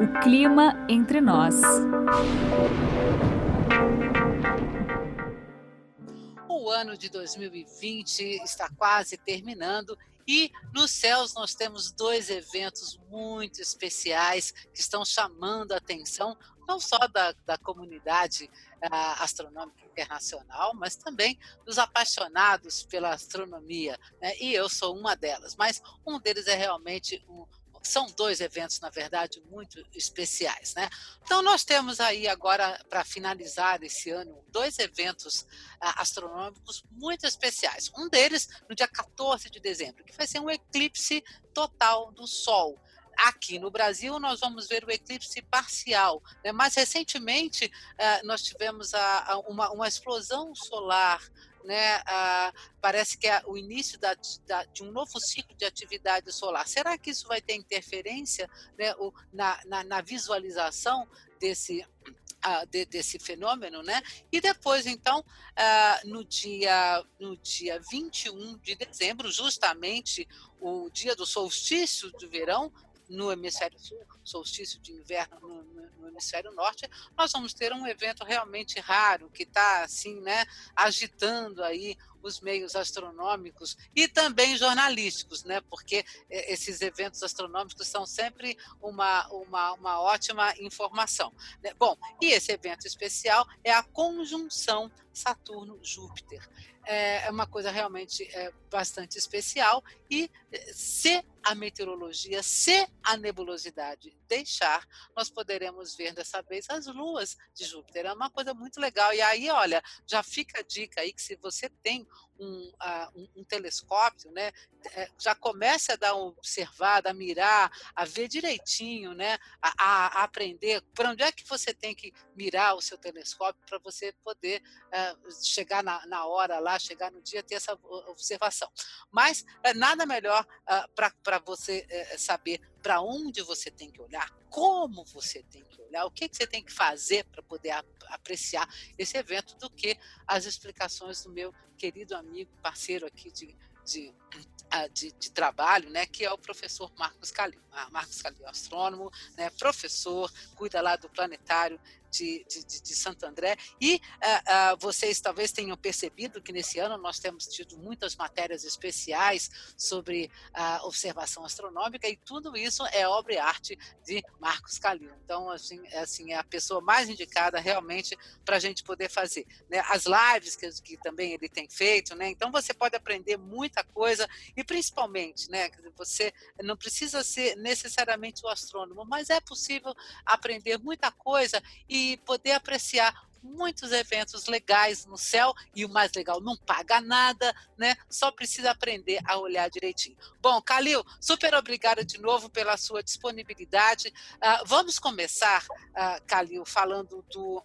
O clima entre nós. O ano de 2020 está quase terminando e nos céus nós temos dois eventos muito especiais que estão chamando a atenção não só da, da comunidade uh, astronômica internacional, mas também dos apaixonados pela astronomia. Né? E eu sou uma delas. Mas um deles é realmente um, são dois eventos, na verdade, muito especiais. Né? Então, nós temos aí agora, para finalizar esse ano, dois eventos uh, astronômicos muito especiais. Um deles no dia 14 de dezembro, que vai ser um eclipse total do Sol aqui no Brasil nós vamos ver o eclipse parcial. Né? Mais recentemente uh, nós tivemos uma, explosão solar né, ah, parece que é o início da, da, de um novo ciclo de atividade solar. Será que isso vai ter interferência né, na, na, na, visualização desse, de, desse fenômeno? Né? E depois, então, no, dia, no dia 21 de dezembro, justamente o dia do solstício de verão, no hemisfério sul, solstício de inverno no, no, no, hemisfério norte, nós vamos ter um evento realmente raro que está assim, né, agitando aí os meios astronômicos e também jornalísticos, né? Porque eh, esses eventos astronômicos são sempre uma, uma, uma ótima informação. Né? Bom, e esse evento especial é a conjunção Saturno-Júpiter. É, é uma coisa realmente é, bastante especial e eh, se a meteorologia, se a nebulosidade deixar, nós poderemos ver dessa vez as luas de Júpiter. É uma coisa muito legal. E aí, olha, já fica a dica aí que se você tem um, um, um telescópio, né, é, já comece a dar uma observada, a mirar, a ver direitinho, né, a, a, aprender para onde é que você tem que mirar o seu telescópio para você poder uh, chegar na, na, hora lá, chegar no dia, ter essa observação. Mas uh, nada melhor uh, para você saber para onde você tem que olhar, como você tem que olhar, o que, que você tem que fazer para poder ap apreciar esse evento, do que as explicações do meu querido amigo, parceiro aqui de, de de, de, trabalho, né, que é o professor Marcos Calil. Ah, Marcos Calil, astrônomo, né, professor, cuida lá do planetário de, de, de Santo André. E uh, uh, vocês talvez tenham percebido que nesse ano nós temos tido muitas matérias especiais sobre a uh, observação astronômica e tudo isso é obra e arte de Marcos Calil. Então, assim, é, assim, é a pessoa mais indicada realmente para a gente poder fazer. Né? As lives que, que também ele tem feito, né? então você pode aprender muita coisa e principalmente, né, você não precisa ser necessariamente o astrônomo, mas é possível aprender muita coisa e poder apreciar muitos eventos legais no céu e o mais legal, não paga nada, né? Só precisa aprender a olhar direitinho. Bom, Calil, super obrigada de novo pela sua disponibilidade. Uh, vamos começar, uh, Calil, falando do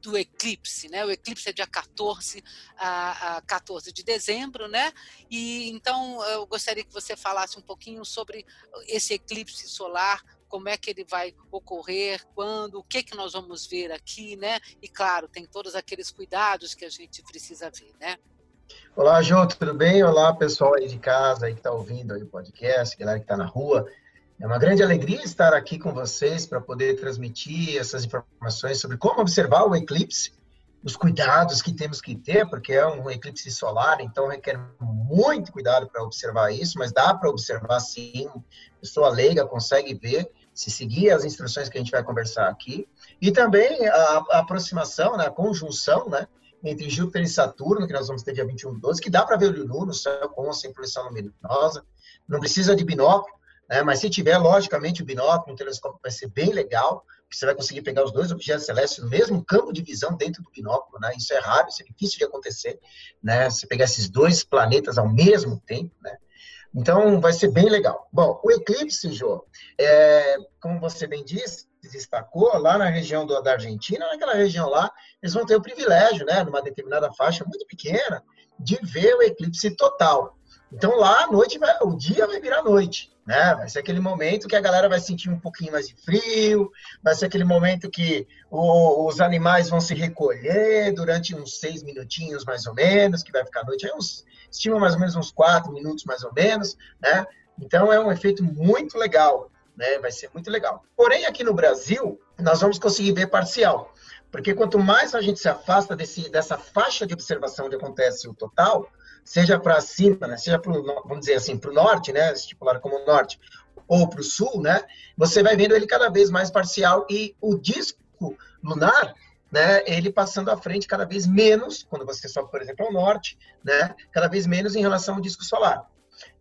do eclipse, né? O eclipse é dia 14 a, a 14 de dezembro, né? E então eu gostaria que você falasse um pouquinho sobre esse eclipse solar, como é que ele vai ocorrer, quando, o que que nós vamos ver aqui, né? E claro, tem todos aqueles cuidados que a gente precisa ver, né? Olá, Jô, tudo bem? Olá, pessoal aí de casa aí que está ouvindo aí o podcast, galera que está na rua. É uma grande alegria estar aqui com vocês para poder transmitir essas informações sobre como observar o eclipse, os cuidados que temos que ter, porque é um eclipse solar, então requer muito cuidado para observar isso, mas dá para observar sim, pessoa leiga consegue ver, se seguir as instruções que a gente vai conversar aqui. E também a, a aproximação, né, a conjunção, né, entre Júpiter e Saturno, que nós vamos ter dia 21 de 12, que dá para ver o Lulu no céu com essa influência luminosa. Não precisa de binóculo, né? Mas se tiver, logicamente, o binóculo, um telescópio vai ser bem legal, porque você vai conseguir pegar os dois objetos celestes no mesmo campo de visão dentro do binóculo, né? Isso é raro, isso é difícil de acontecer, né? Você pegar esses dois planetas ao mesmo tempo, né? Então, vai ser bem legal. Bom, o eclipse, Jô, é, como você bem disse, destacou, lá na região do, da Argentina, naquela região lá, eles vão ter o privilégio, né, numa determinada faixa muito pequena, de ver o eclipse total. Então, lá, a noite vai, o dia vai virar noite né? Vai ser aquele momento que a galera vai sentir um pouquinho mais de frio, vai ser aquele momento que o, os animais vão se recolher durante uns seis minutinhos mais ou menos, que vai ficar noite, aí uns, estima mais ou menos uns quatro minutos mais ou menos, né? Então é um efeito muito legal. né? Vai ser muito legal. Porém, aqui no Brasil, nós vamos conseguir ver parcial. Porque quanto mais a gente se afasta desse, dessa faixa de observação onde acontece o total, seja para cima, né, seja para vamos dizer assim, para o norte, né, estipulado como norte, ou para o sul, né, você vai vendo ele cada vez mais parcial e o disco lunar, né, ele passando à frente cada vez menos, quando você sobe, por exemplo, ao norte, né, cada vez menos em relação ao disco solar.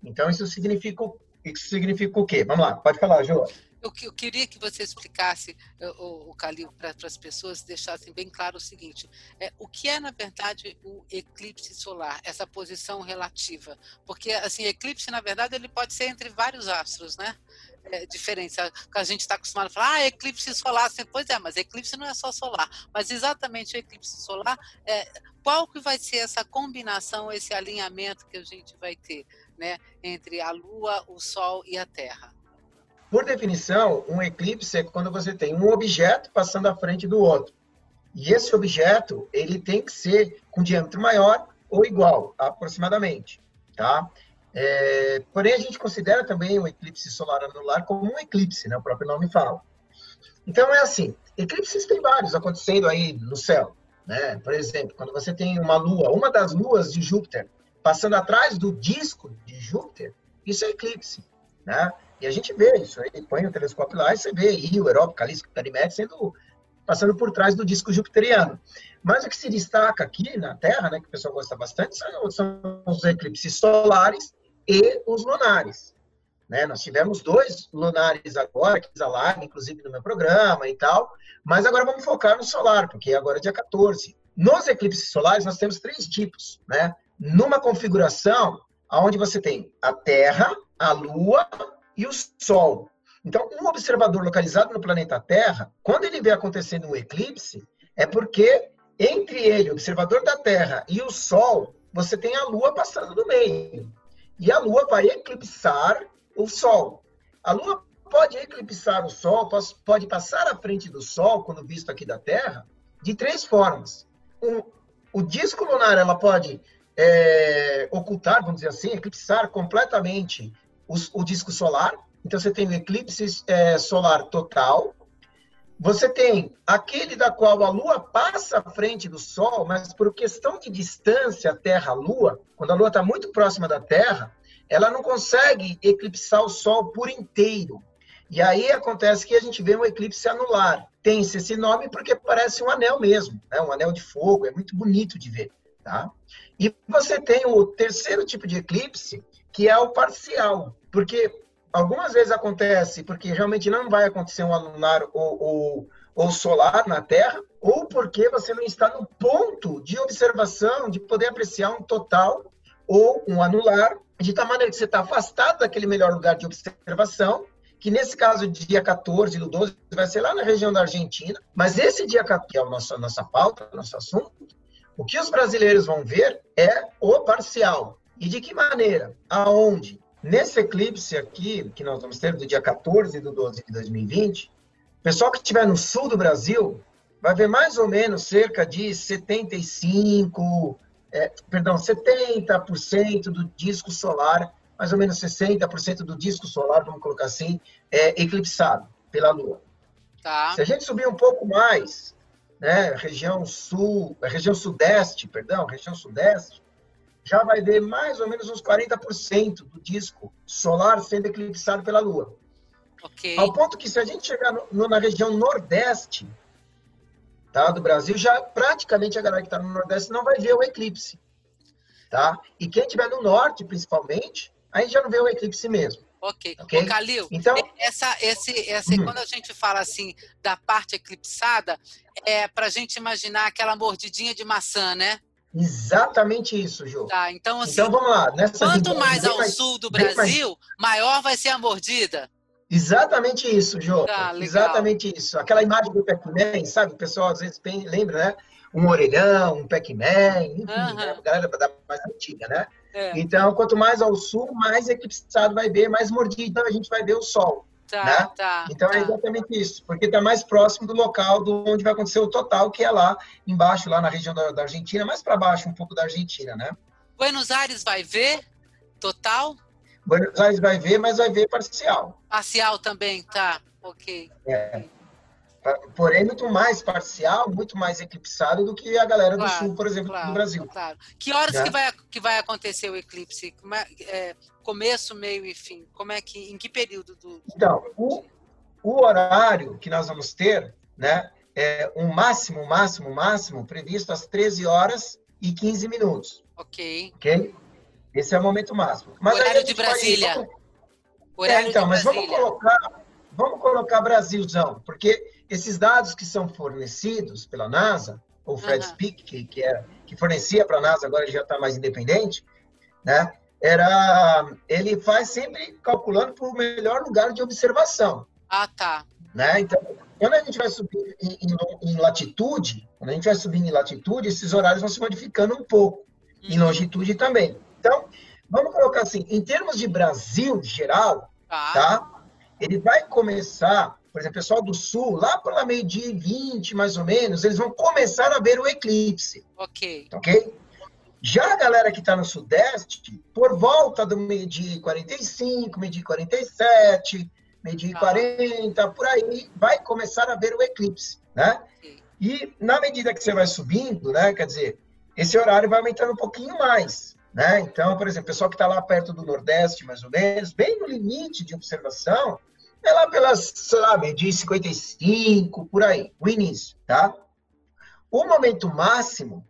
Então, isso significa, isso significa o quê? Vamos lá, pode falar, João. Eu, eu, queria que você explicasse, o, o Calil, para as pessoas deixassem bem claro o seguinte: é, o que é, na verdade, o eclipse solar, essa posição relativa? Porque, assim, eclipse, na verdade, ele pode ser entre vários astros, né? É, diferentes. A gente está acostumado a falar, ah, eclipse solar, assim, pois é, mas eclipse não é só solar. Mas exatamente o eclipse solar, é, qual que vai ser essa combinação, esse alinhamento que a gente vai ter, né, entre a Lua, o Sol e a Terra? Por definição, um eclipse é quando você tem um objeto passando à frente do outro. E esse objeto, ele tem que ser com diâmetro maior ou igual, aproximadamente, tá? É, porém, a gente considera também o eclipse solar anular como um eclipse, né? O próprio nome fala. Então, é assim, eclipses tem vários acontecendo aí no céu, né? Por exemplo, quando você tem uma lua, uma das luas de Júpiter, passando atrás do disco de Júpiter, isso é eclipse, né? E a gente vê isso aí, põe o telescópio lá e você vê Rio, Europa, Calixto, Ganymede sendo passando por trás do disco jupiteriano. Mas o que se destaca aqui na Terra, né, que o pessoal gosta bastante, são, são os eclipses solares e os lunares. Né? Nós tivemos dois lunares agora, que live, inclusive no meu programa e tal, mas agora vamos focar no solar, porque agora é dia 14. Nos eclipses solares, nós temos três tipos, né? Numa configuração onde você tem a Terra, a Lua e o Sol. Então, um observador localizado no planeta Terra, quando ele vê acontecendo um eclipse, é porque entre ele, o observador da Terra, e o Sol, você tem a Lua passando no meio. E a Lua vai eclipsar o Sol. A Lua pode eclipsar o Sol, pode passar à frente do Sol, quando visto aqui da Terra, de três formas. O disco lunar ela pode é, ocultar, vamos dizer assim, eclipsar completamente o, disco solar. Então, você tem o eclipse é, solar total. Você tem aquele da qual a Lua passa à frente do Sol, mas por questão de distância Terra-Lua, quando a Lua está muito próxima da Terra, ela não consegue eclipsar o Sol por inteiro. E aí acontece que a gente vê um eclipse anular. Tem-se esse nome porque parece um anel mesmo, né? um anel de fogo, é muito bonito de ver. Tá? E você tem o terceiro tipo de eclipse, que é o parcial, porque algumas vezes acontece, porque realmente não vai acontecer um lunar ou, ou, ou solar na Terra, ou porque você não está no ponto de observação, de poder apreciar um total ou um anular, de tal maneira que você está afastado daquele melhor lugar de observação, que nesse caso, dia 14 do 12, vai ser lá na região da Argentina, mas esse dia 14, que é a nossa, nossa pauta, nosso assunto, o que os brasileiros vão ver é o parcial, e de que maneira? Aonde? Nesse eclipse aqui, que nós vamos ter do dia 14 do 12 de 2020, o pessoal que estiver no sul do Brasil vai ver mais ou menos cerca de 75, é, perdão, 70% do disco solar, mais ou menos 60% do disco solar, vamos colocar assim, é eclipsado pela Lua. Tá. Se a gente subir um pouco mais, né, região sul, região sudeste, perdão, região sudeste, já vai ver mais ou menos uns 40% do disco solar sendo eclipsado pela Lua. Okay. Ao ponto que se a gente chegar no, na região nordeste tá, do Brasil, já praticamente a galera que está no nordeste não vai ver o eclipse. Tá? E quem estiver no norte, principalmente, aí já não vê o eclipse mesmo. Ok. okay? Ô, Calil, então, essa, esse, esse, hum. quando a gente fala assim da parte eclipsada, é para a gente imaginar aquela mordidinha de maçã, né? Exatamente isso, Ju. Tá, então, assim, então vamos lá. Quanto mais ao mais, sul do Brasil, mais... maior vai ser a mordida. Exatamente isso, Jô. Tá, Exatamente isso. Aquela imagem do Pac-Man, sabe? O pessoal às vezes lembra, né? Um orelhão, um Pac-Man, enfim, uhum. né? a galera da mais antiga, né? É. Então, quanto mais ao sul, mais eclipsado vai ver, mais mordido a gente vai ver o sol. Tá, né? tá, então é tá. é exatamente isso, porque está mais próximo do local do onde vai acontecer o total, que é lá embaixo, lá na região da, da Argentina, mais para baixo um pouco da Argentina, né? Buenos Aires vai ver total? Buenos Aires vai ver, mas vai ver parcial. Parcial também, tá. Ok. É. Porém, muito mais parcial, muito mais eclipsado do que a galera claro, do Sul, por exemplo, claro, do Brasil. Claro. Que horas né? que, vai, que vai acontecer o eclipse? É, é, começo, meio e fim? Como é que, em que período do. Então, o, o horário que nós vamos ter, né, é um máximo, máximo, máximo previsto às 13 horas e 15 minutos. Ok. Ok? Esse é o momento máximo. Mas horário de Brasília. Horário é, então, de mas Brasília. vamos colocar, vamos colocar Brasilzão, porque esses dados que são fornecidos pela NASA, ou Fred uhum. Speak, que, que, é, que fornecia para a NASA, agora ele já está mais independente, né? Era, ele faz sempre calculando para o melhor lugar de observação. Ah, tá. Né? Então, quando a gente vai subir em, em, em, latitude, quando a gente vai subir em latitude, esses horários vão se modificando um pouco. Uhum. Em longitude também. Então, vamos colocar assim, em termos de Brasil geral, tá? tá? Ele vai começar, por exemplo, o pessoal do Sul, lá pela meio-dia e 20, mais ou menos, eles vão começar a ver o eclipse. Ok. Ok? Já a galera que está no Sudeste, por volta do meio-dia e 45, meio-dia e 47, meio-dia e 40, ah. por aí, vai começar a ver o eclipse, né? E na medida que você vai subindo, né, quer dizer, esse horário vai aumentando um pouquinho mais, né? Então, por exemplo, o pessoal que está lá perto do Nordeste, mais ou menos, bem no limite de observação, é lá pelas, sei lá, meio-dia 55, por aí, o início, tá? O momento máximo,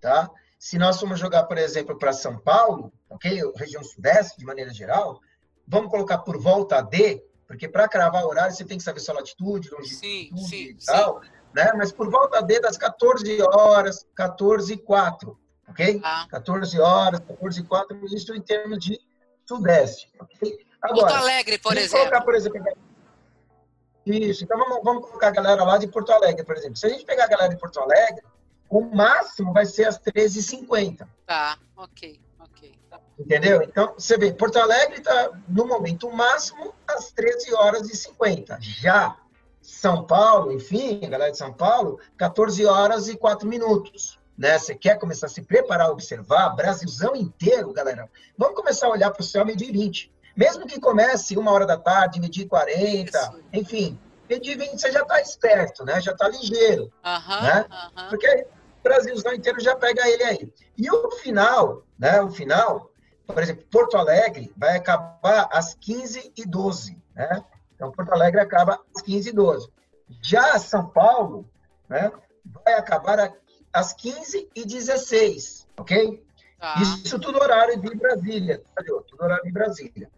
tá? Se nós formos jogar, por exemplo, para São Paulo, ok? Região Sudeste, de maneira geral, vamos colocar por volta D, porque para cravar o horário você tem que saber sua latitude, longitude sim, sim, e tal, sim. né? Mas por volta D das 14 horas, 14 e 4, ok? Ah. 14 horas, 14 e 4, isso em termos de sudeste, ok? Agora, Porto Alegre, por exemplo. Colocar, por exemplo. Isso, então vamos, vamos colocar a galera lá de Porto Alegre, por exemplo. Se a gente pegar a galera de Porto Alegre, o máximo vai ser às 13h50. Tá, ok. Entendeu? Então, você vê, Porto Alegre está no momento máximo às 13 horas e 50. Já São Paulo, enfim, a galera de São Paulo, 14 horas e 4 minutos. Né? Você quer começar a se preparar, observar, Brasilzão inteiro, galera. Vamos começar a olhar para o céu meio-dia 20. Mesmo que comece uma hora da tarde, meio-dia 40, Isso. enfim, meio-dia 20 você já está esperto, né? Já está ligeiro. Uhum, né? Uhum. Porque o Brasilzão inteiro já pega ele aí. E o final, né? O final, por exemplo, Porto Alegre vai acabar às 15h12, né? Então, Porto Alegre acaba às 15h12. Já São Paulo, né, vai acabar às 15h16, ok? Ah. Isso tudo horário de Brasília, tudo horário de Brasília.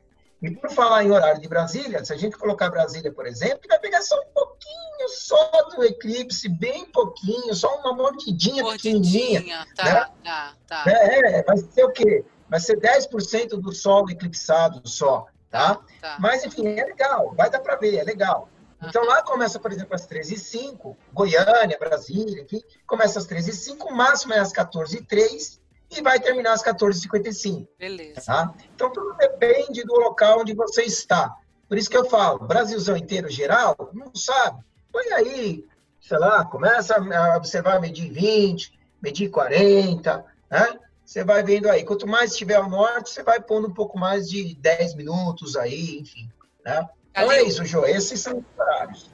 E por falar em horário de Brasília, se a gente colocar Brasília, por exemplo, vai pegar só um pouquinho só do eclipse, bem pouquinho, só uma mordidinha, mordidinha pequenininha. Tá, né? tá, tá. É, é, vai ser o quê? vai ser 10% do solo eclipsado só, tá? tá? Mas, enfim, é legal, vai dar para ver, é legal. Então, lá começa, por exemplo, às 13h05, Goiânia, Brasília, aqui, começa às 13h05, o máximo é às 14h03 e vai terminar às 14h55. Beleza. Tá? Então, tudo depende do local onde você está. Por isso que eu falo, Brasilzão inteiro geral, não sabe. Põe aí, sei lá, começa a observar medir 20, medir 40, né? você vai vendo aí. Quanto mais estiver ao norte, você vai pondo um pouco mais de 10 minutos aí, enfim. Né? Então é isso, Jô. Esses são os horários.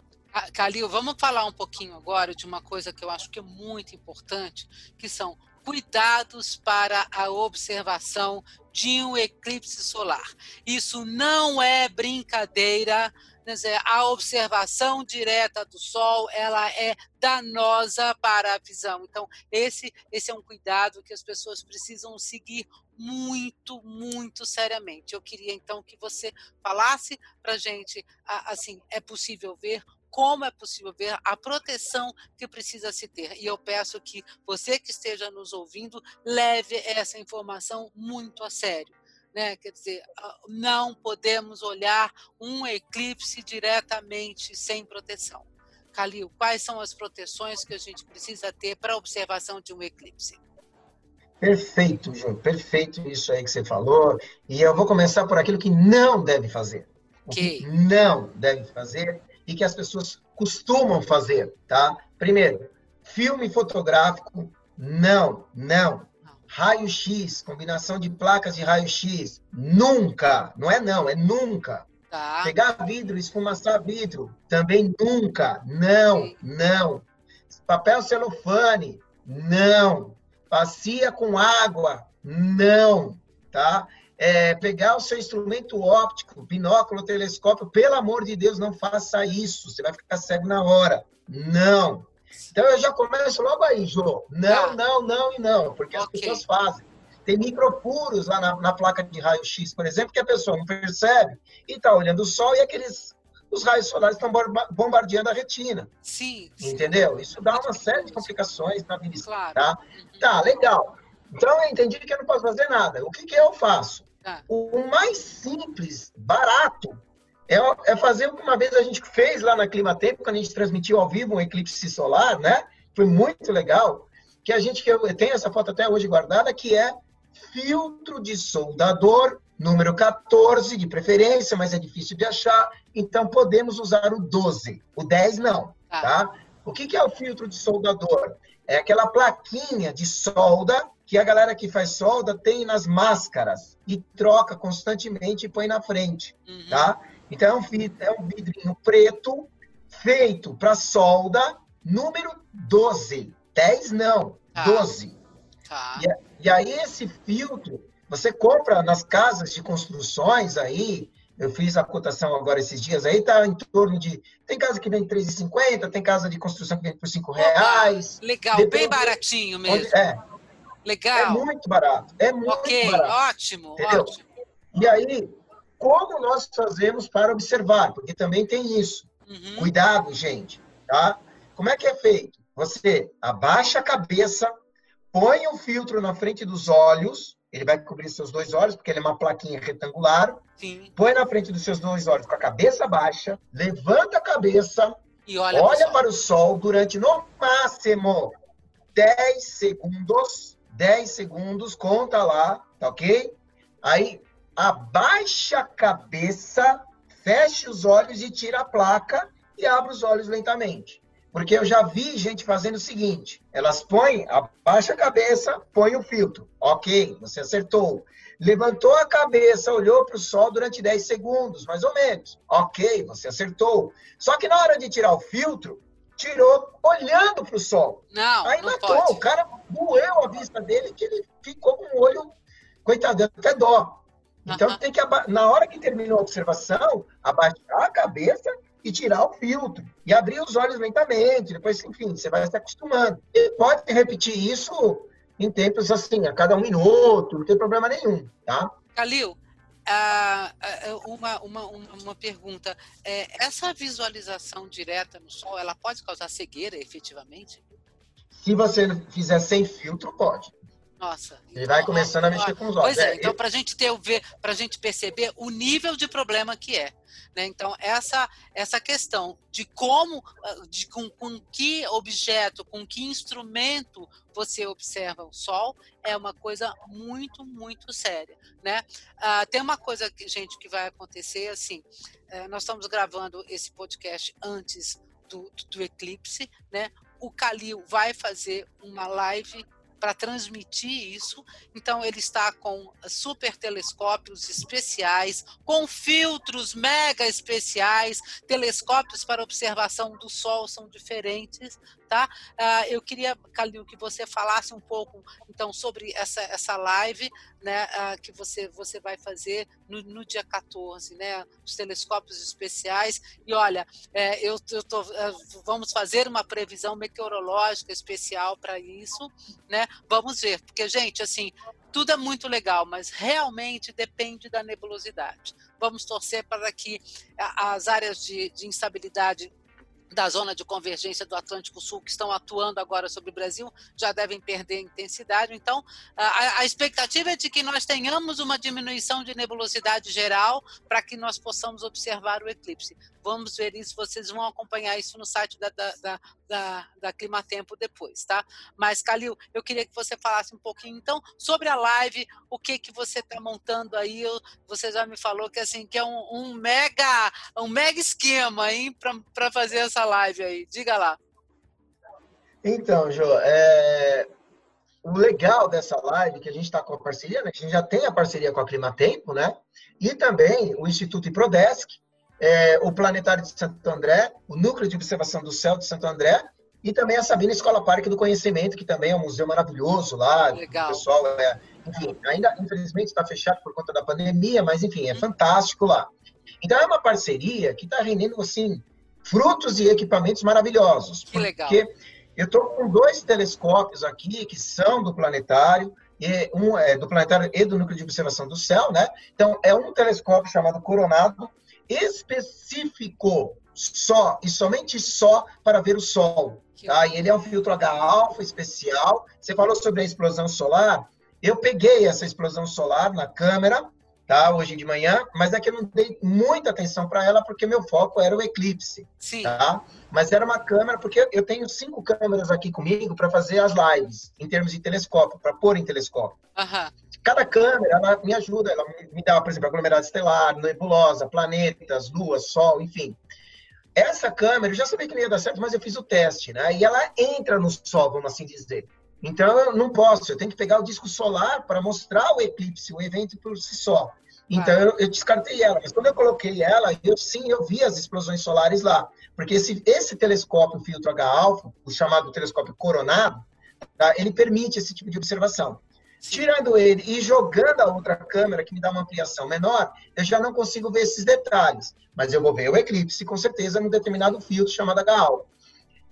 Calil, vamos falar um pouquinho agora de uma coisa que eu acho que é muito importante, que são cuidados para a observação de um eclipse solar. Isso não é brincadeira, dizer, a observação direta do Sol ela é danosa para a visão. Então, esse, esse é um cuidado que as pessoas precisam seguir muito, muito seriamente. Eu queria, então, que você falasse para a gente, assim, é possível ver como é possível ver a proteção que precisa se ter. E eu peço que você que esteja nos ouvindo leve essa informação muito a sério. Né? Quer dizer, ah, não podemos olhar um eclipse diretamente sem proteção. Calil, quais são as proteções que a gente precisa ter para a observação de um eclipse? Perfeito, Ju, perfeito isso aí que você falou. E eu vou começar por aquilo que não deve fazer. O que não deve fazer e que as pessoas costumam fazer, tá? Primeiro, filme fotográfico, não, não, raio-x, combinação de placas de raio-x. Nunca, não é não, é nunca. Tá. Pegar vidro, esfumaçar vidro, também nunca. Não, Sim. não. Papel celofane, não. Bacia com água, não. Tá? É, pegar o seu instrumento óptico, binóculo, telescópio, pelo amor de Deus, não faça isso. Você vai ficar cego na hora. Não. Então eu já começo logo aí, Jô. Não, tá. não, não e não, porque okay. as pessoas fazem. Tem microfuros lá na, na placa de raio-x, por exemplo, que a pessoa não percebe e está olhando o sol e aqueles os raios solares estão bombardeando a retina. Sim. Entendeu? Isso dá uma série de complicações na vida. Claro. Tá? Tá, legal. Então eu entendi que eu não posso fazer nada. O que, que eu faço? Tá. O mais simples, barato, é, é fazer o que uma vez a gente fez lá na Clima Tempo, quando a gente transmitiu ao vivo um eclipse solar, né? Foi muito legal. Que a gente, que eu tenho essa foto até hoje guardada, que é filtro de soldador número 14, de preferência, mas é difícil de achar, então podemos usar o 12. O 10 não, tá? tá? O que, que é o filtro de soldador? É aquela plaquinha de solda que a galera que faz solda tem nas máscaras e troca constantemente e põe na frente, uhum. tá? Então é um, é um vidrinho preto feito para solda número 12. 10 não, tá. 12. Tá. E, e aí esse filtro você compra nas casas de construções aí, eu fiz a cotação agora esses dias, aí tá em torno de. Tem casa que vem 3,50, tem casa de construção que vem por 5 reais. Legal, bem baratinho mesmo. Onde, é. Legal. É muito barato. É muito okay, barato. ótimo, entendeu? ótimo. E aí, como nós fazemos para observar? Porque também tem isso. Uhum. Cuidado, gente, tá? Como é que é feito? Você abaixa a cabeça, põe o filtro na frente dos olhos, ele vai cobrir seus dois olhos, porque ele é uma plaquinha retangular. Sim. Põe na frente dos seus dois olhos com a cabeça baixa, levanta a cabeça, e olha, olha para o sol durante no máximo 10 segundos. 10 segundos, conta lá, tá ok? Aí abaixa a cabeça, feche os olhos e tira a placa e abre os olhos lentamente. Porque eu já vi gente fazendo o seguinte: elas põem, abaixa a cabeça, põe o filtro. Ok, você acertou. Levantou a cabeça, olhou para o sol durante 10 segundos, mais ou menos. Ok, você acertou. Só que na hora de tirar o filtro, tirou olhando para o sol. Não, Aí não matou. Pode. O cara doeu a vista dele, que ele ficou com o olho, coitado, até dó. Então, tem que, na hora que terminou a observação, abaixar a cabeça e tirar o filtro. E abrir os olhos lentamente. Depois, enfim, você vai se acostumando. E pode repetir isso em tempos assim, a cada um minuto, não tem problema nenhum, tá? Calil, uma, uma, uma pergunta. É, essa visualização direta no sol, ela pode causar cegueira, efetivamente? Se você fizer sem filtro, pode. Nossa. Ele então, vai começando a mexer com os olhos. Pois é, é então para a gente ter ver, para a gente perceber o nível de problema que é. Né? Então, essa, essa questão de como, ah, de com, com que objeto, com que instrumento você observa o Sol, é uma coisa muito, muito séria. Né? Ah, tem uma coisa, que, gente, que vai acontecer assim: é, nós estamos gravando esse podcast antes do, do eclipse, né? O Calil vai fazer uma live para transmitir isso. Então, ele está com super telescópios especiais, com filtros mega especiais, telescópios para observação do Sol são diferentes, tá? Uh, eu queria, Calil, que você falasse um pouco, então, sobre essa, essa live, né, uh, que você, você vai fazer no, no, dia 14, né, os telescópios especiais, e olha, é, eu, eu tô, uh, vamos fazer uma previsão meteorológica especial para isso, né, vamos ver, porque, gente, assim, tudo é muito legal, mas realmente depende da nebulosidade. Vamos torcer para que as áreas de, de instabilidade da zona de convergência do Atlântico Sul que estão atuando agora sobre o Brasil já devem perder intensidade. Então, a, a expectativa é de que nós tenhamos uma diminuição de nebulosidade geral para que nós possamos observar o eclipse. Vamos ver isso, vocês vão acompanhar isso no site da, da, da, da, da Climatempo depois, tá? Mas, Calil, eu queria que você falasse um pouquinho, então, sobre a live, o que que você está montando aí, você já me falou que, assim, que é um, um mega, um mega esquema, hein, para fazer essa live aí, diga lá. Então, Jô, é... o legal dessa live que a gente está com a parceria, né? A gente já tem a parceria com a Climatempo, né? E também o Instituto Iprodesc, é, o Planetário de Santo André, o Núcleo de Observação do Céu de Santo André e também a Sabina Escola Parque do Conhecimento, que também é um museu maravilhoso lá. Legal. O pessoal é, enfim, ainda infelizmente está fechado por conta da pandemia, mas enfim, é fantástico lá. Então é uma parceria que está rendendo assim frutos e equipamentos maravilhosos. Que legal. Porque eu estou com dois telescópios aqui que são do planetário, e um é do planetário e do núcleo de observação do céu, né? Então é um telescópio chamado Coronado específico só e somente só para ver o Sol. Tá? E ele é um filtro H-alfa especial. Você falou sobre a explosão solar. Eu peguei essa explosão solar na câmera, tá? Hoje de manhã, mas é que eu não dei muita atenção para ela porque meu foco era o eclipse, Sim. tá? Mas era uma câmera porque eu tenho cinco câmeras aqui comigo para fazer as lives em termos de telescópio, para pôr em telescópio. Aham. Cada câmera ela me ajuda, ela me dá, por exemplo, aglomerado estelar, nebulosa, planetas, lua, sol, enfim. Essa câmera, eu já sabia que não ia dar certo, mas eu fiz o teste, né? E ela entra no sol, vamos assim dizer. Então, eu não posso, eu tenho que pegar o disco solar para mostrar o eclipse, o evento por si só. Então, eu, eu, descartei ela. Mas quando eu coloquei ela, eu sim, eu vi as explosões solares lá. Porque esse, esse telescópio filtro H-alfa, o chamado telescópio coronado, tá? ele permite esse tipo de observação. Tirando ele e jogando a outra câmera, que me dá uma ampliação menor, eu já não consigo ver esses detalhes. Mas eu vou ver o eclipse, com certeza, num determinado filtro chamado H-alfa.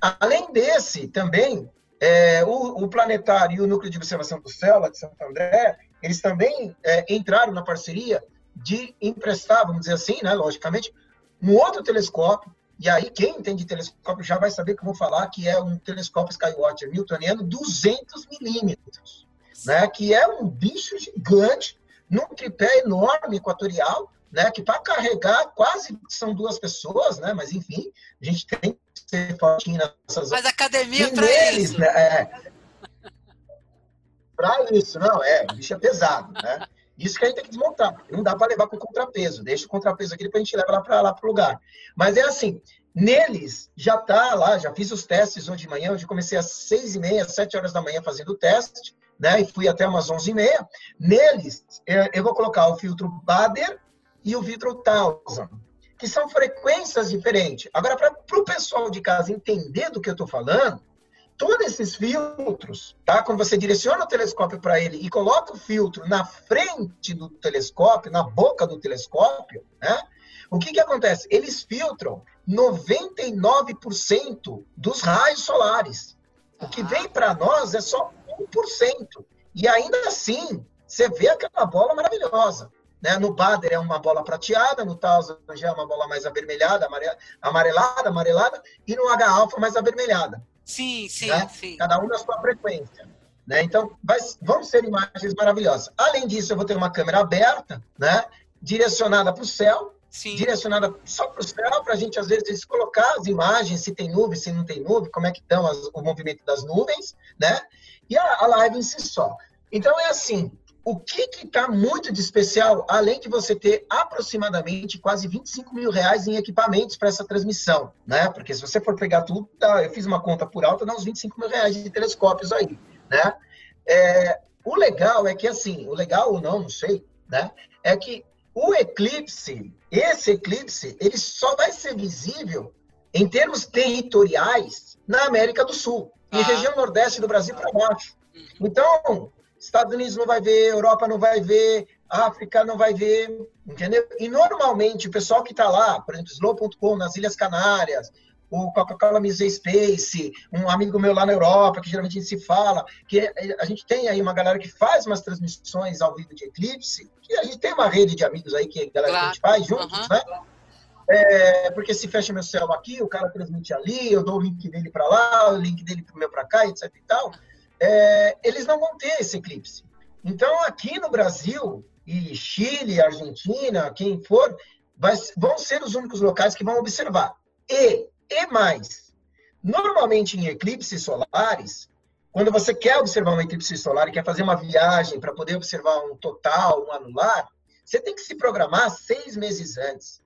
Além desse, também, é, o, o, planetário e o núcleo de observação do céu, de Santo André, eles também é, entraram na parceria de emprestar, vamos dizer assim, né, logicamente, um outro telescópio, e aí quem entende telescópio já vai saber que eu vou falar que é um telescópio Skywatcher newtoniano 200 milímetros, né, que é um bicho gigante, num tripé enorme equatorial, né, que para carregar quase são duas pessoas, né, mas enfim, a gente tem que ser fortinho nessas... Mas academia para isso. Né, é, para isso, não, é, o bicho é pesado, né? Isso que a gente tem que desmontar, não dá para levar com contrapeso, deixa o contrapeso aqui, depois a gente leva lá para lá pro lugar. Mas é assim, neles já tá lá, já fiz os testes hoje de manhã, hoje comecei às seis e meia, sete horas da manhã fazendo o teste, né, e fui até umas onze e meia. Neles, eu vou colocar o filtro Bader e o filtro Townsend, que são frequências diferentes. Agora, para o pessoal de casa entender do que eu estou falando, todos esses filtros, tá? Quando você direciona o telescópio para ele e coloca o filtro na frente do telescópio, na boca do telescópio, né? O que que acontece? Eles filtram 99% dos raios solares. O que vem para nós é só 1%. E ainda assim, você vê aquela bola maravilhosa. Né? No Bader é uma bola prateada, no Tausen já é uma bola mais avermelhada, amarelada, amarelada, e no H-alfa mais avermelhada. Sim, sim, né? sim. Cada um na sua frequência. Né? Então, vai, vão ser imagens maravilhosas. Além disso, eu vou ter uma câmera aberta, né? direcionada para o céu, Sim. direcionada só para o céu, para a gente, às vezes, colocar as imagens, se tem nuvem, se não tem nuvem, como é que estão as, o movimento das nuvens, né? E a, a live em si só. Então, é assim, o que está muito de especial, além de você ter aproximadamente quase 25 mil reais em equipamentos para essa transmissão, né? Porque se você for pegar tudo, tá, eu fiz uma conta por alta, dá uns 25 mil reais de telescópios aí, né? É, o legal é que, assim, o legal ou não, não sei, né? É que o eclipse, esse eclipse, ele só vai ser visível em termos territoriais na América do Sul e Ah. região nordeste do Brasil para baixo. Então, Estados Unidos não vai ver, Europa não vai ver, África não vai ver, entendeu? E normalmente o pessoal que está lá, por exemplo, Slow.com, nas Ilhas Canárias, o Coca-Cola Music Space, um amigo meu lá na Europa, que geralmente a gente se fala, que é- a gente tem aí uma galera que faz umas transmissões ao vivo de eclipse, que a gente tem uma rede de amigos aí que a galera que a gente faz juntos, Aham. né? É, porque se fecha meu céu aqui, o cara transmite ali, eu dou o link dele para lá, o link dele pro meu para cá, etc e tal. É, eles não vão ter esse eclipse. Então, aqui no Brasil, e Chile, Argentina, quem for, vai- vão ser os únicos locais que vão observar. E, e mais, normalmente em eclipses solares, quando você quer observar um eclipse solar e quer fazer uma viagem para poder observar um total, um anular, você tem que se programar seis meses antes.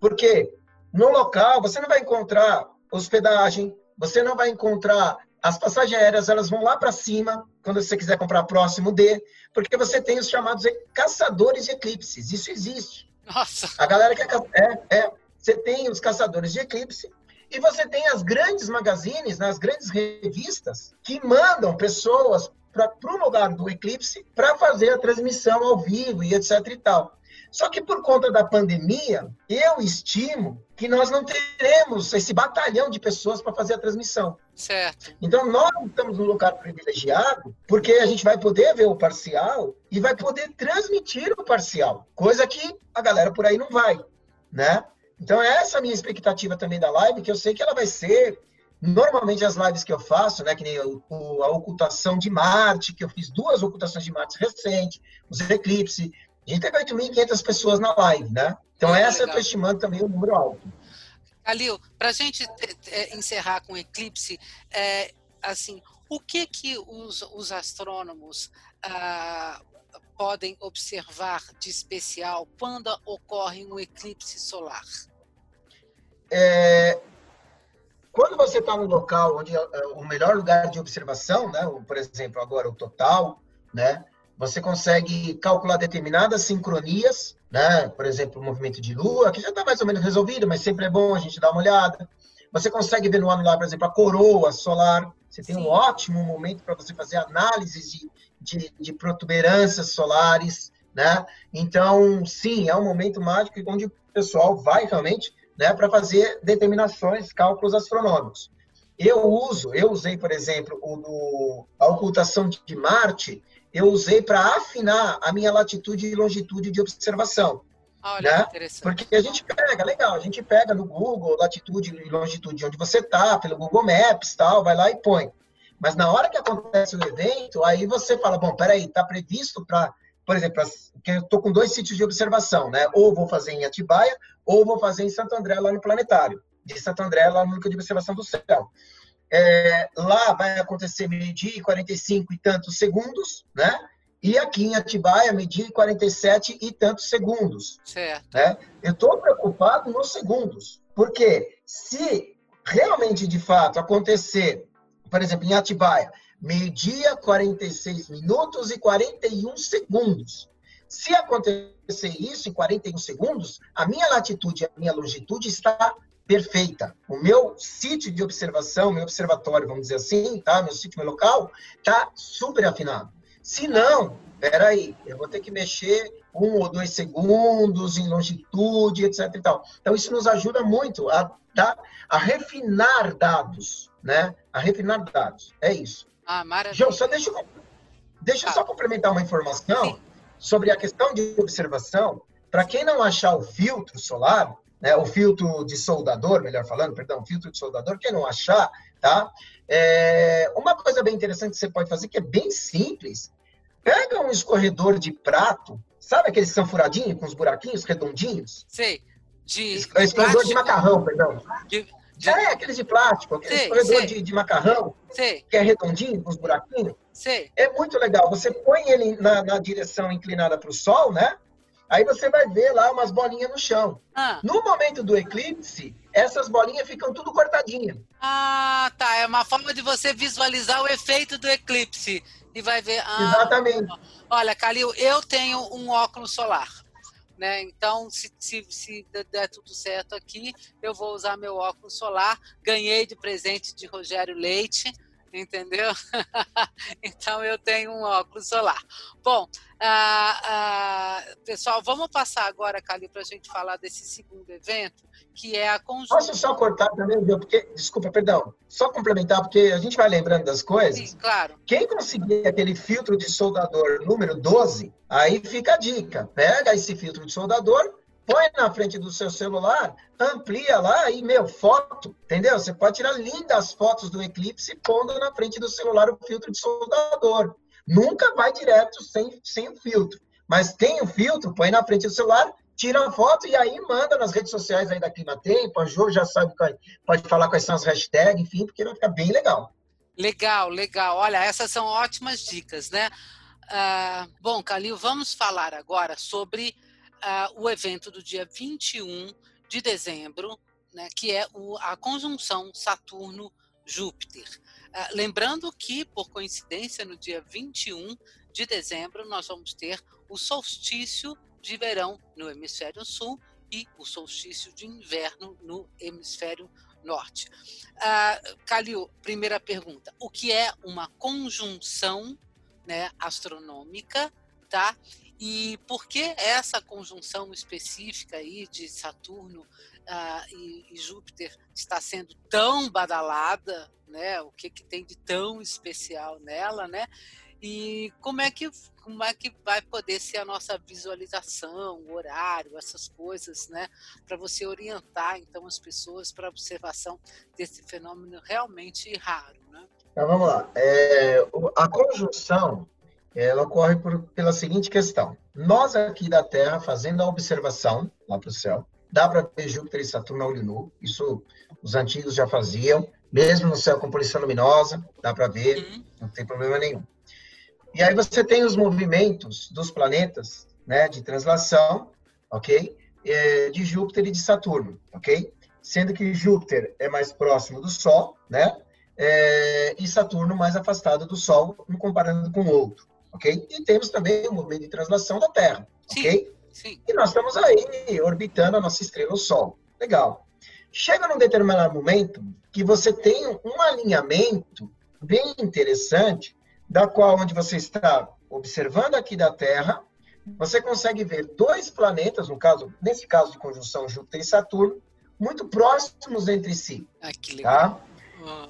Porque no local você não vai encontrar hospedagem, você não vai encontrar as passagens aéreas elas vão lá para cima quando você quiser comprar próximo D, porque você tem os chamados caçadores de eclipses. Isso existe. Nossa. A galera que é, é, você tem os caçadores de eclipse e você tem as grandes magazines, nas né, grandes revistas que mandam pessoas para o lugar do eclipse para fazer a transmissão ao vivo e etc e tal. Só que por conta da pandemia, eu estimo que nós não teremos esse batalhão de pessoas para fazer a transmissão. Certo. Então nós estamos num lugar privilegiado, porque a gente vai poder ver o parcial e vai poder transmitir o parcial, coisa que a galera por aí não vai, né? Então essa é a minha expectativa também da live, que eu sei que ela vai ser Normalmente as lives que eu faço, né, que nem a, a ocultação de Marte, que eu fiz duas ocultações de Marte recente, os eclipses, a gente teve 8.500 pessoas na live, né? Então, Muito essa legal. eu estou estimando também um número alto. Calil, para a gente é, encerrar com o eclipse, é, assim, o que que os, os astrônomos ah, podem observar de especial quando ocorre um eclipse solar? É, quando você está no local onde é, é o melhor lugar de observação, né, por exemplo, agora o total, né, você consegue calcular determinadas sincronias, né? Por exemplo, o movimento de lua, que já está mais ou menos resolvido, mas sempre é bom a gente dar uma olhada. Você consegue ver no ano lá, por exemplo, a coroa solar. Você tem Sim. um ótimo momento para você fazer análises de, de, de, protuberâncias solares, né? Então, sim, é um momento mágico onde o pessoal vai realmente, né, para fazer determinações, cálculos astronômicos. Eu uso, eu usei, por exemplo, o do, a ocultação de Marte, eu usei para afinar a minha latitude e longitude de observação. Olha, né? interessante. Porque a gente pega, legal, a gente pega no Google latitude e longitude onde você está, pelo Google Maps tal, vai lá e põe. Mas na hora que acontece o evento, aí você fala, bom, peraí, está previsto para, por exemplo, que eu estou com dois sítios de observação, né? Ou vou fazer em Atibaia, ou vou fazer em Santo André, lá no planetário. De Santo André, lá no núcleo de observação do céu. É, lá vai acontecer meio-dia e 45 e tantos segundos, né? E aqui em Atibaia, meio-dia e 47 e tantos segundos. Certo. Né? Eu estou preocupado nos segundos, porque se realmente, de fato, acontecer, por exemplo, em Atibaia, meio-dia, 46 minutos e 41 segundos. Se acontecer isso em 41 segundos, a minha latitude e a minha longitude está perfeita. O meu sítio de observação, meu observatório, vamos dizer assim, tá? Meu sítio, meu local, tá super afinado. Se não, peraí, eu vou ter que mexer um ou dois segundos em longitude, etc. E tal. Então, isso nos ajuda muito a, tá? a refinar dados, né? A refinar dados. É isso. Ah, maravilha. João, só deixa eu, deixa eu só complementar uma informação Sim. sobre a questão de observação. Para quem não achar o filtro solar, né, o filtro de soldador, melhor falando, perdão, filtro de soldador, quem não achar, tá? É, uma coisa bem interessante que você pode fazer, que é bem simples, pega um escorredor de prato, sabe aqueles que são furadinhos, com os buraquinhos redondinhos? Sei. De, de escorredor de macarrão, perdão. De, de... É, aqueles de plástico, aquele escorredor. De, de macarrão, sei. que é redondinho, com os buraquinhos. Sei. É muito legal. Você põe ele na, na direção inclinada para o sol, né? Aí você vai ver lá umas bolinhas no chão. Ah. No momento do eclipse, essas bolinhas ficam tudo cortadinhas. Ah, tá. É uma forma de você visualizar o efeito do eclipse. E vai ver. Ah, Exatamente. Olha, Calil, eu tenho um óculos solar. Né? Então, se, se, se, der tudo certo aqui, eu vou usar meu óculos solar. Ganhei de presente de Rogério Leite entendeu? então eu tenho um óculos solar. Bom, ah, ah, pessoal, vamos passar agora, Cali, para a gente falar desse segundo evento, que é a conjunção. Posso só cortar também, porque, desculpa, perdão, só complementar, porque a gente vai lembrando das coisas. Sim, claro. Quem conseguir aquele filtro de soldador número 12, aí fica a dica. Pega esse filtro de soldador, põe na frente do seu celular, amplia lá e, meu, foto, entendeu? Você pode tirar lindas fotos do eclipse pondo na frente do celular o filtro de soldador. Nunca vai direto sem, sem o filtro. Mas tem o filtro, põe na frente do celular, tira a foto e aí manda nas redes sociais aí da Climatempo. A Jo já sabe, pode falar quais são as hashtags, enfim, porque vai ficar bem legal. Legal, legal. Olha, essas são ótimas dicas, né? Uh, bom, Calil, vamos falar agora sobre o evento do dia 21 de dezembro, né, que é o, a conjunção Saturno Júpiter. Ah, lembrando que, por coincidência, no dia 21 de dezembro, nós vamos ter o solstício de verão no hemisfério sul e o solstício de inverno no hemisfério norte. Uh, Calil, primeira pergunta: o que é uma conjunção né, astronômica, tá? E por que essa conjunção específica aí de Saturno uh, e, e, Júpiter está sendo tão badalada, né? O que, que tem de tão especial nela, né? E como é que como é que vai poder ser a nossa visualização, o horário, essas coisas, né? Para você orientar então as pessoas para observação desse fenômeno realmente raro, né? Então vamos lá. É, a conjunção ela ocorre por, pela seguinte questão: nós aqui da Terra fazendo a observação lá para o céu, dá para ver Júpiter e Saturno a olho nu. Isso os antigos já faziam, mesmo no céu com poluição luminosa, dá para ver, uhum. não tem problema nenhum. E aí você tem os movimentos dos planetas, né, de translação, ok? É, de Júpiter e de Saturno, ok? Sendo que Júpiter é mais próximo do Sol, né? É, e Saturno mais afastado do Sol, comparando com o outro, ok? E temos também o movimento de translação da Terra, Sim. ok? Sim. E nós estamos aí orbitando a nossa estrela, o Sol. Legal. Chega num determinado momento que você tem um alinhamento bem interessante da qual onde você está observando aqui da Terra, você consegue ver dois planetas, no caso, nesse caso de conjunção Júpiter e Saturno, muito próximos entre si. Ah, que legal. Tá?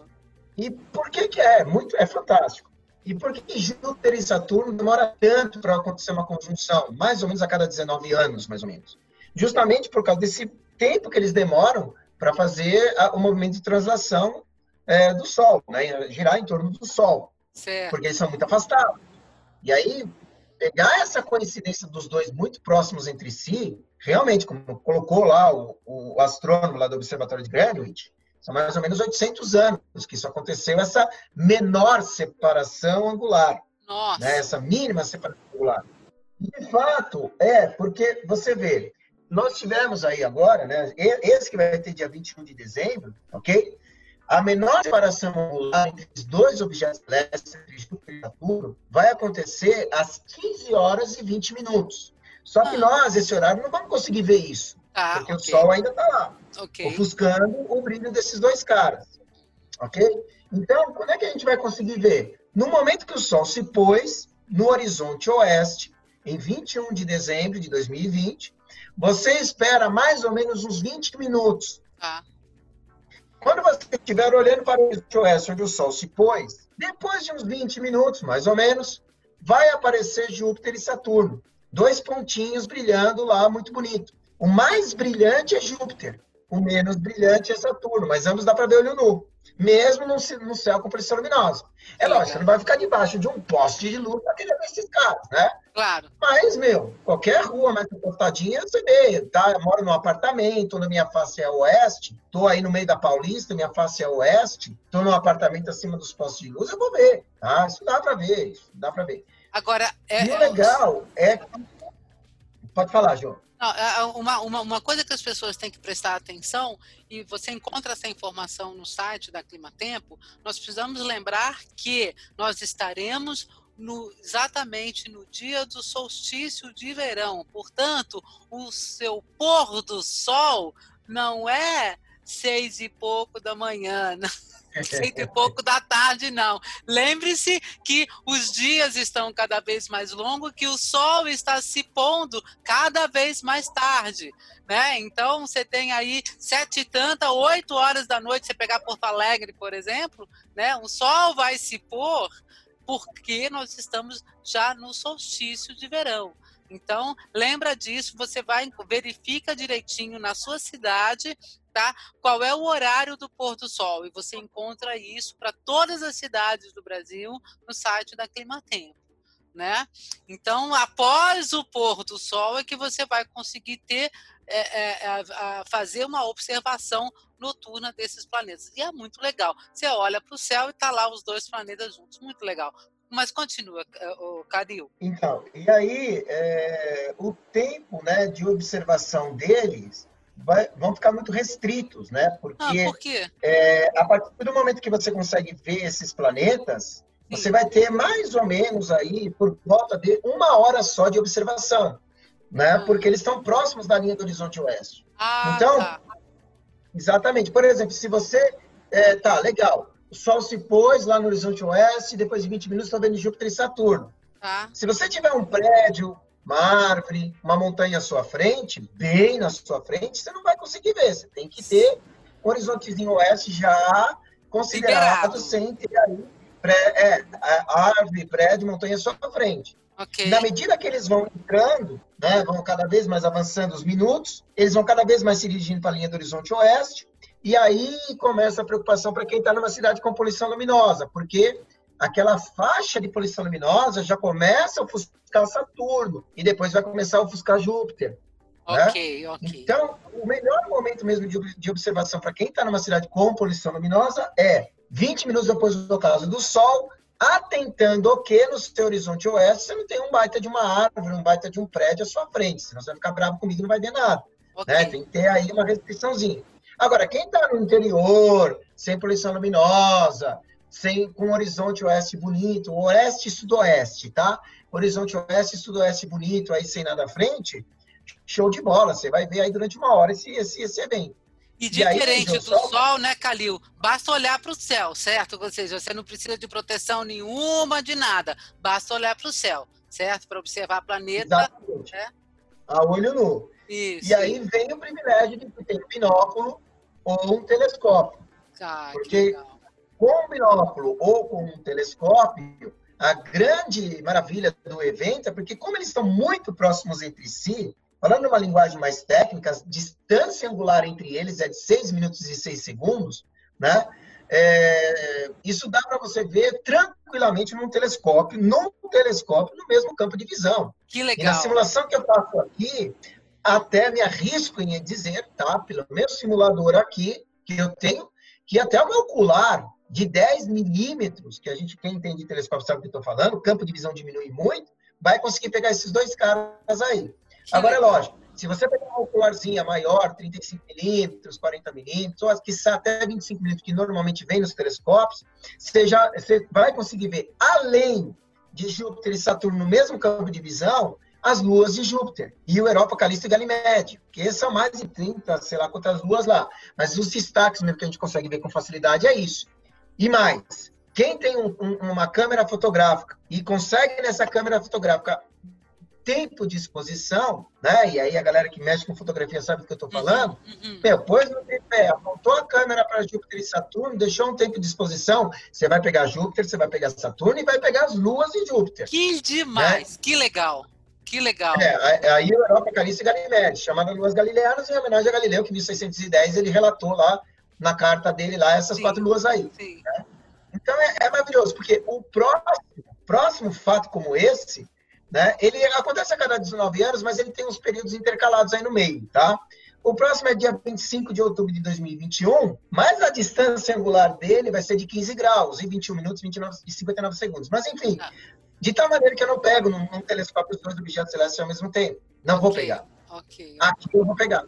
E por que que é? Muito, é fantástico. E por que Júpiter e Saturno demora tanto para acontecer uma conjunção? Mais ou menos a cada 19 anos, mais ou menos. Justamente por causa desse tempo que eles demoram para fazer a, o movimento de translação é, do Sol, né? girar em torno do Sol. Certo. Porque eles são muito afastados. E aí, pegar essa coincidência dos dois muito próximos entre si, realmente, como colocou lá o, o astrônomo lá do Observatório de Greenwich, são mais ou menos 800 anos que isso aconteceu, essa menor separação angular. Nossa. Né, essa mínima separação angular. E, de fato, é, porque você vê, nós tivemos aí agora, né, esse que vai ter dia 21 de dezembro, ok? A menor separação angular entre os dois objetos celestes, e Saturno, vai acontecer às 15 horas e 20 minutos. Só que ah. nós, esse horário, não vamos conseguir ver isso. Ah, porque okay. o Sol ainda está lá, okay. ofuscando o brilho desses dois caras. Ok? Então, quando é que a gente vai conseguir ver? No momento que o Sol se pôs no horizonte oeste, em 21 de dezembro de 2020, você espera mais ou menos uns 20 minutos. Ah. Quando você estiver olhando para o oeste, onde o Sol se pôs, depois de uns 20 minutos, mais ou menos, vai aparecer Júpiter e Saturno. Dois pontinhos brilhando lá, muito bonito. O mais brilhante é Júpiter, o menos brilhante é Saturno, mas ambos dá para ver olho nu, mesmo no, céu com pressão luminosa. É lógico, você não vai ficar debaixo de um poste de luz para querer ver esses caras, né? Claro. Mas, meu, qualquer rua mais comportadinha, você vê, tá? Eu moro num apartamento, na minha face é oeste, tô aí no meio da Paulista, minha face é oeste, tô num apartamento acima dos postes de luz, eu vou ver, tá? Isso dá para ver, isso dá para ver. Agora, é... E o legal é... Pode falar, João. Não, é, é uma, uma, uma, coisa que as pessoas têm que prestar atenção, e você encontra essa informação no site da Clima Tempo, nós precisamos lembrar que nós estaremos no, exatamente no dia do solstício de verão. Portanto, o seu pôr do sol não é seis e pouco da manhã. Seis e pouco da tarde, não. Lembre-se que os dias estão cada vez mais longos, que o sol está se pondo cada vez mais tarde. Né? Então, você tem aí sete e tanta, oito horas da noite, você pegar Porto Alegre, por exemplo, né? o sol vai se pôr porque nós estamos já no solstício de verão. Então, lembra disso, você vai verifica direitinho na sua cidade Qual é o horário do pôr do sol? E você encontra isso para todas as cidades do Brasil no site da Climatempo. Né? Então, após o pôr do sol é que você vai conseguir ter é, é, a, fazer uma observação noturna desses planetas. E é muito legal. Você olha para o céu e está lá os dois planetas juntos. Muito legal. Mas continua, o. Então, e aí é, o tempo né, de observação deles vai, vão ficar muito restritos, né? Porque ah, por quê? É, a partir do momento que você consegue ver esses planetas, Sim. você vai ter mais ou menos aí por volta de uma hora só de observação, né? Ah. Porque eles estão próximos da linha do horizonte oeste. Ah, então, tá. exatamente. Por exemplo, se você é, tá legal, o Sol se pôs lá no horizonte oeste, depois de 20 minutos está vendo Júpiter e Saturno. Tá. Se você tiver um prédio uma árvore, uma montanha à sua frente, bem na sua frente, você não vai conseguir ver. Você tem que ter um horizontezinho oeste já considerado Liberado. sem ter aí pré, é, árvore, prédio, montanha à sua frente. Okay. Na medida que eles vão entrando, né, vão cada vez mais avançando os minutos, eles vão cada vez mais se dirigindo para a linha do horizonte oeste, e aí começa a preocupação para quem está numa cidade com poluição luminosa, porque aquela faixa de poluição luminosa já começa a ofuscar Saturno e depois vai começar a ofuscar Júpiter. Ok, né? ok. Então, o melhor momento mesmo de, de observação para quem está numa cidade com poluição luminosa é 20 minutos depois do ocaso do Sol, atentando o que no seu horizonte oeste você não tem um baita de uma árvore, um baita de um prédio à sua frente, senão você vai ficar bravo comigo e não vai ver nada. Okay. Né? Tem que ter aí uma restriçãozinha. Agora, quem está no interior, sem poluição luminosa, sem, com horizonte oeste bonito, oeste e sudoeste, tá? Horizonte oeste e sudoeste bonito, aí sem nada à frente, show de bola. Você vai ver aí durante uma hora esse, esse, esse evento. E diferente e aí, do sol, sol, né, Calil? Basta olhar para o céu, certo? Ou seja, você não precisa de proteção nenhuma, de nada. Basta olhar para o céu, certo? Para observar o planeta. Exatamente. Né? A olho nu. Isso. E aí vem o privilégio de ter um binóculo ou um telescópio. Ah, porque com um binóculo ou com um telescópio, a grande maravilha do evento é porque, como eles estão muito próximos entre si, falando uma linguagem mais técnica, a distância angular entre eles é de 6 minutos e 6 segundos, né? É, isso dá para você ver tranquilamente num telescópio, num telescópio, no mesmo campo de visão. Que legal. E na simulação que eu faço aqui, até me arrisco em dizer, tá? Pelo meu simulador aqui, que eu tenho, que até o meu ocular de 10 milímetros, que a gente, quem entende de telescópio sabe o que estou falando, o campo de visão diminui muito, vai conseguir pegar esses dois caras aí. Agora, é lógico, se você pegar uma ocularzinha maior, 35 milímetros, 40 milímetros, ou que até 25 milímetros, que normalmente vem nos telescópios, você, já, você vai conseguir ver, além de Júpiter e Saturno no mesmo campo de visão, as luas de Júpiter, e o Europa, Calisto e Galimédio, que são mais de 30, sei lá quantas luas lá. Mas os destaques mesmo que a gente consegue ver com facilidade é isso. E mais, quem tem um, um, uma câmera fotográfica e consegue nessa câmera fotográfica tempo de exposição, né? E aí a galera que mexe com fotografia sabe do que eu estou falando. Uhum, uhum. Meu, pôs no tripé, apontou a câmera para Júpiter e Saturno, deixou um tempo de exposição, você vai pegar Júpiter, você vai pegar Saturno e vai pegar as luas de Júpiter. Que demais, né? que legal. Que legal. É, aí a Europa, Calice e Galileia, chamada Luas Galileanas, em homenagem a Galileu, que em 1610 ele relatou lá na carta dele lá essas sim, quatro luas aí. Né? Então é, é, maravilhoso, porque o próximo, próximo fato como esse, né, ele acontece a cada 19 anos, mas ele tem uns períodos intercalados aí no meio, tá? O próximo é dia 25 de outubro de 2021, mas a distância angular dele vai ser de 15 graus e 21 minutos 29, e 59 segundos. Mas enfim, ah. de tal maneira que eu não pego num, num telescópio os dois objetos celestes ao mesmo tempo. Não okay. vou pegar. Okay. Aqui eu vou pegar.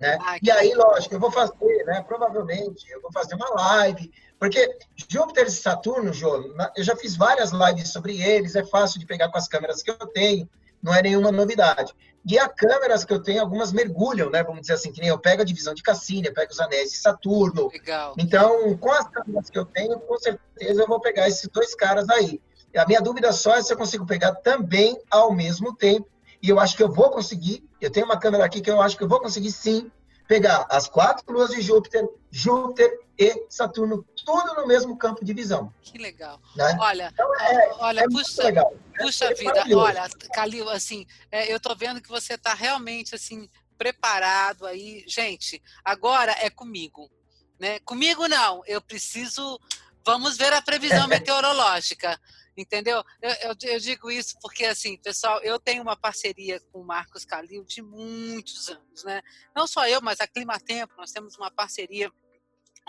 Né? Ah, e aí, lógico, eu vou fazer, né? Provavelmente, eu vou fazer uma live, porque Júpiter e Saturno, Jô, eu já fiz várias lives sobre eles, é fácil de pegar com as câmeras que eu tenho, não é nenhuma novidade. E as câmeras que eu tenho, algumas mergulham, né? Vamos dizer assim, que nem eu pego a divisão de Cassini, pego os anéis de Saturno. Legal. Então, com as câmeras que eu tenho, com certeza eu vou pegar esses dois caras aí. A minha dúvida só é se eu consigo pegar também ao mesmo tempo. E eu acho que eu vou conseguir. Eu tenho uma câmera aqui que eu acho que eu vou conseguir sim pegar as quatro luas de Júpiter, Júpiter e Saturno, tudo no mesmo campo de visão. Que legal. Né? Olha, então, é, olha, é puxa, legal. puxa é vida, olha, Calil, assim, é, eu estou vendo que você está realmente assim preparado aí, gente. Agora é comigo, né? Comigo não. Eu preciso. Vamos ver a previsão meteorológica entendeu? Eu, eu, eu, digo isso porque, assim, pessoal, eu tenho uma parceria com o Marcos Calil de muitos anos, né? Não só eu, mas a Climatempo, nós temos uma parceria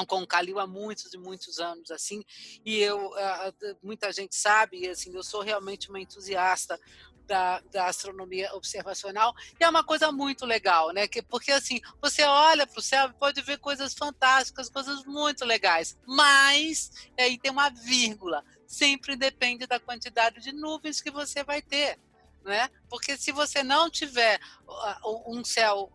com o Calil há muitos e muitos anos assim e eu muita gente sabe assim eu sou realmente uma entusiasta da, da, astronomia observacional e é uma coisa muito legal, né? Que, porque assim, você olha para o céu e pode ver coisas fantásticas, coisas muito legais, mas aí tem uma vírgula, sempre depende da quantidade de nuvens que você vai ter. Né? Porque se você não tiver um céu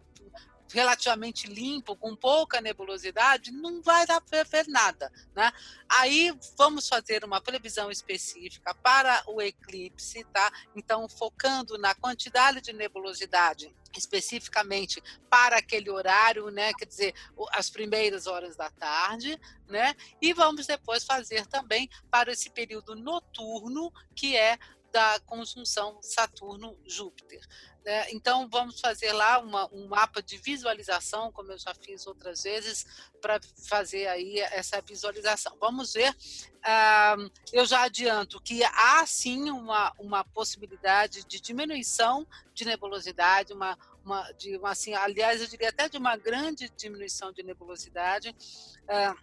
relativamente limpo, com pouca nebulosidade, não vai dar para ver nada. Né? Aí vamos fazer uma previsão específica para o eclipse, tá? Então, focando na quantidade de nebulosidade especificamente para aquele horário, né? Quer dizer, as primeiras horas da tarde, né? E vamos depois fazer também para esse período noturno, que é da conjunção Saturno-Júpiter. Né? Então, vamos fazer lá uma, um mapa de visualização, como eu já fiz outras vezes, para fazer aí essa visualização. Vamos ver. Ah, eu já adianto que há sim uma, uma possibilidade de diminuição de nebulosidade, uma, uma, de uma, assim, aliás, eu diria até de uma grande diminuição de nebulosidade. Ah,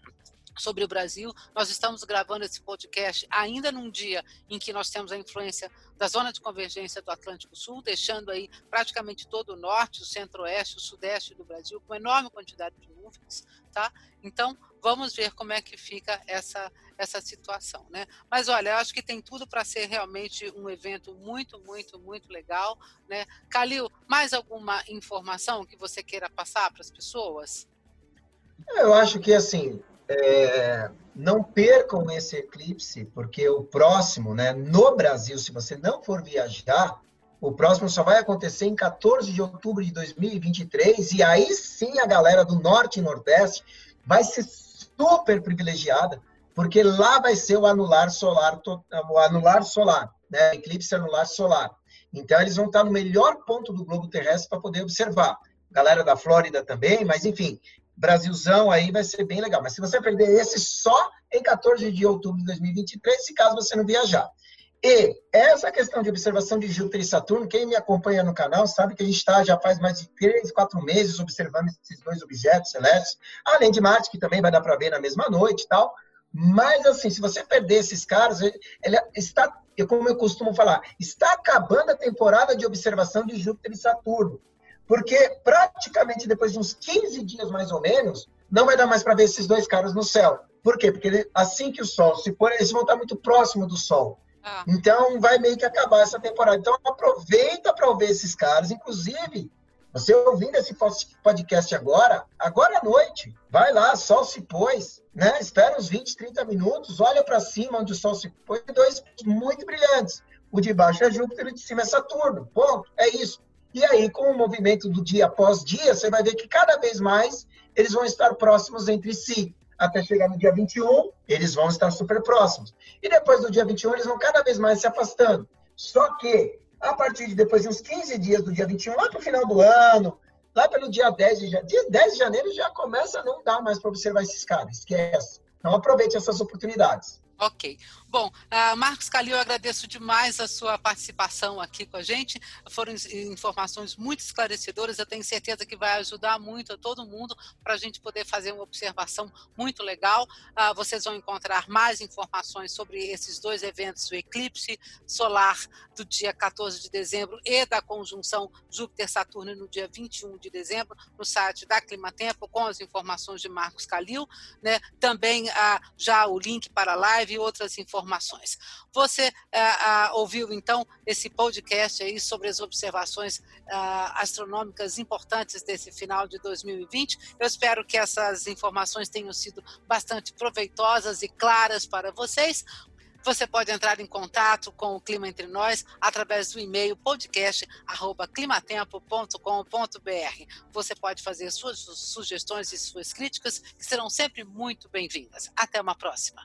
sobre o Brasil. Nós estamos gravando esse podcast ainda num dia em que nós temos a influência da zona de convergência do Atlântico Sul, deixando aí praticamente todo o norte, o centro-oeste, o sudeste do Brasil com enorme quantidade de nuvens, tá? Então, vamos ver como é que fica essa essa situação, né? Mas olha, eu acho que tem tudo para ser realmente um evento muito, muito, muito legal, né? Calil, mais alguma informação que você queira passar para as pessoas? Eu acho que assim, é, não percam esse eclipse, porque o próximo, né, no Brasil, se você não for viajar, o próximo só vai acontecer em 14 de outubro de 2023, e aí sim a galera do Norte e Nordeste vai ser super privilegiada, porque lá vai ser o anular solar, o anular solar, né, eclipse anular solar. Então eles vão estar no melhor ponto do globo terrestre para poder observar. Galera da Flórida também, mas enfim, Brasilzão aí vai ser bem legal. Mas se você perder esse só em 14 de outubro de 2023, se caso você não viajar. E essa questão de observação de Júpiter e Saturno, quem me acompanha no canal sabe que a gente está já faz mais de três, quatro meses observando esses dois objetos celestes, além de Marte, que também vai dar para ver na mesma noite e tal. Mas, assim, se você perder esses caras, ele está, como eu costumo falar, está acabando a temporada de observação de Júpiter e Saturno. Porque praticamente depois de uns 15 dias mais ou menos, não vai dar mais para ver esses dois caras no céu. Por quê? Porque assim que o Sol se pôr, eles vão estar muito próximo do Sol. Ah. Então vai meio que acabar essa temporada. Então aproveita para ver esses caras. Inclusive, você ouvindo esse podcast agora, agora à noite, vai lá, Sol se pôs, né? Espera uns 20, 30 minutos, olha para cima onde o Sol se pôs, dois muito brilhantes. O de baixo é Júpiter e o de cima é Saturno. Ponto. É isso. E aí, com o movimento do dia após dia, você vai ver que cada vez mais eles vão estar próximos entre si. Até chegar no dia 21, eles vão estar super próximos. E depois do dia 21, eles vão cada vez mais se afastando. Só que, a partir de depois de uns 15 dias do dia 21, lá para o final do ano, lá pelo dia 10 de, janeiro, dia 10 de janeiro já começa a não dar mais para observar esses caras. Esquece. Então aproveite essas oportunidades. Ok. Bom, uh, Marcos Calil, eu agradeço demais a sua participação aqui com a gente. Foram informações muito esclarecedoras. Eu tenho certeza que vai ajudar muito a todo mundo para a gente poder fazer uma observação muito legal. Uh, vocês vão encontrar mais informações sobre esses dois eventos, o eclipse solar do dia 14 de dezembro e da conjunção Júpiter-Saturno no dia 21 de dezembro, no site da Climatempo, com as informações de Marcos Calil. Né? Também uh, já o link para a live e outras informações. Você ah, ah, ouviu então esse podcast aí sobre as observações ah, astronômicas importantes desse final de 2020. Eu espero que essas informações tenham sido bastante proveitosas e claras para vocês. Você pode entrar em contato com o Clima Entre Nós através do e-mail podcast@climatempo.com.br. Você pode fazer suas sugestões e suas críticas, que serão sempre muito bem-vindas. Até uma próxima.